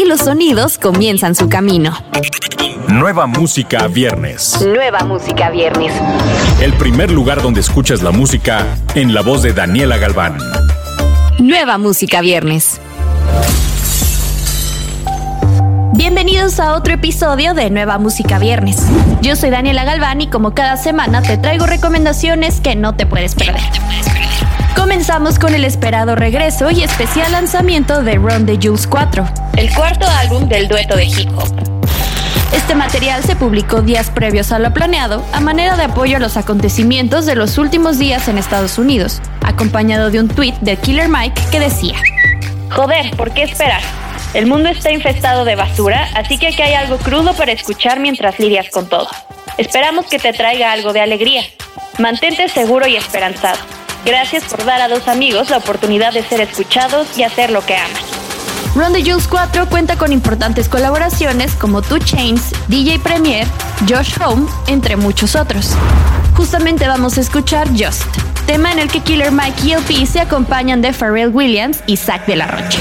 y los sonidos comienzan su camino. Nueva música viernes. Nueva música viernes. El primer lugar donde escuchas la música en la voz de Daniela Galván. Nueva música viernes. Bienvenidos a otro episodio de Nueva Música Viernes. Yo soy Daniela Galván y como cada semana te traigo recomendaciones que no te puedes perder. Comenzamos con el esperado regreso y especial lanzamiento de Run the Jules 4, el cuarto álbum del dueto de hip hop. Este material se publicó días previos a lo planeado a manera de apoyo a los acontecimientos de los últimos días en Estados Unidos, acompañado de un tweet de Killer Mike que decía: Joder, ¿por qué esperar? El mundo está infestado de basura, así que aquí hay algo crudo para escuchar mientras lidias con todo. Esperamos que te traiga algo de alegría. Mantente seguro y esperanzado. Gracias por dar a dos amigos la oportunidad de ser escuchados y hacer lo que aman. Run the Jules 4 cuenta con importantes colaboraciones como Two Chains, DJ Premier, Josh Home, entre muchos otros. Justamente vamos a escuchar Just, tema en el que Killer Mike y LP se acompañan de Pharrell Williams y Zach de la Rocha.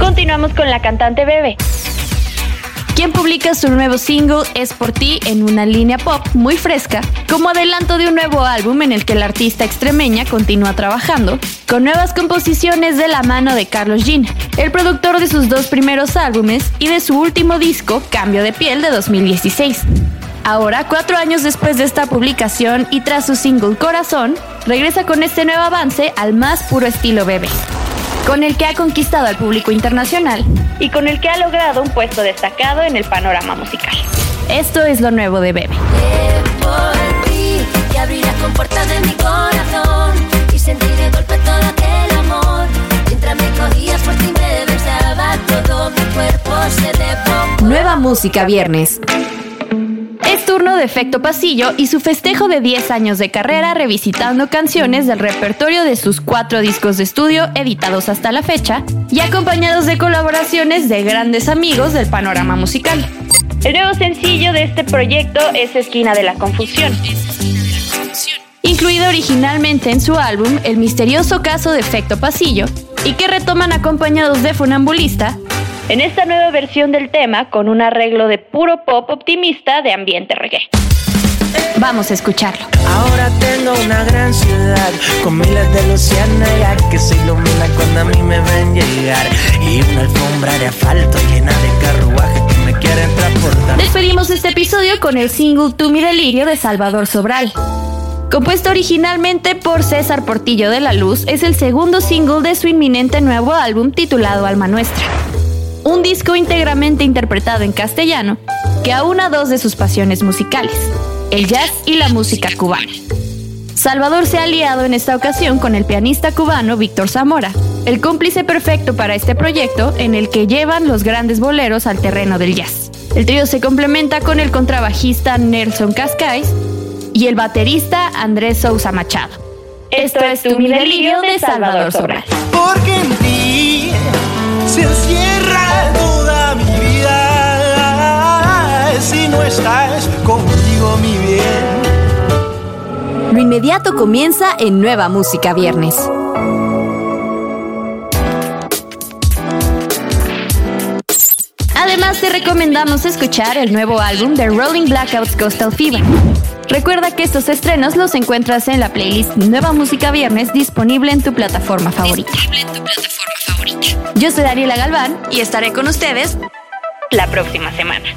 Continuamos con la cantante Bebe. Quien publica su nuevo single Es por ti en una línea pop muy fresca, como adelanto de un nuevo álbum en el que la artista extremeña continúa trabajando, con nuevas composiciones de la mano de Carlos Jean, el productor de sus dos primeros álbumes y de su último disco, Cambio de Piel de 2016. Ahora, cuatro años después de esta publicación y tras su single Corazón, regresa con este nuevo avance al más puro estilo bebé con el que ha conquistado al público internacional y con el que ha logrado un puesto destacado en el panorama musical. Esto es lo nuevo de Bebe. Nueva música viernes turno de Efecto Pasillo y su festejo de 10 años de carrera revisitando canciones del repertorio de sus cuatro discos de estudio editados hasta la fecha y acompañados de colaboraciones de grandes amigos del panorama musical. El nuevo sencillo de este proyecto es Esquina de la Confusión. Incluido originalmente en su álbum El misterioso caso de Efecto Pasillo, y que retoman acompañados de Funambulista, en esta nueva versión del tema con un arreglo de puro pop optimista de ambiente reggae. Vamos a escucharlo. Ahora tengo una gran ciudad con miles de luciérnagas que se ilumina cuando a mí me ven llegar y una alfombra de asfalto llena de carruajes que me quieren transportar. Despedimos este episodio con el single Tu mi delirio de Salvador Sobral. Compuesto originalmente por César Portillo de la Luz, es el segundo single de su inminente nuevo álbum titulado Alma Nuestra un disco íntegramente interpretado en castellano que aúna dos de sus pasiones musicales, el jazz y la música cubana. Salvador se ha aliado en esta ocasión con el pianista cubano Víctor Zamora, el cómplice perfecto para este proyecto en el que llevan los grandes boleros al terreno del jazz. El trío se complementa con el contrabajista Nelson Cascais y el baterista Andrés Sousa Machado. Esto es Tu Delirio de Salvador Sobral. Lo inmediato comienza en Nueva Música Viernes. Además, te recomendamos escuchar el nuevo álbum de Rolling Blackouts Coastal Fever. Recuerda que estos estrenos los encuentras en la playlist Nueva Música Viernes disponible en tu plataforma favorita. Yo soy Daniela Galván y estaré con ustedes la próxima semana.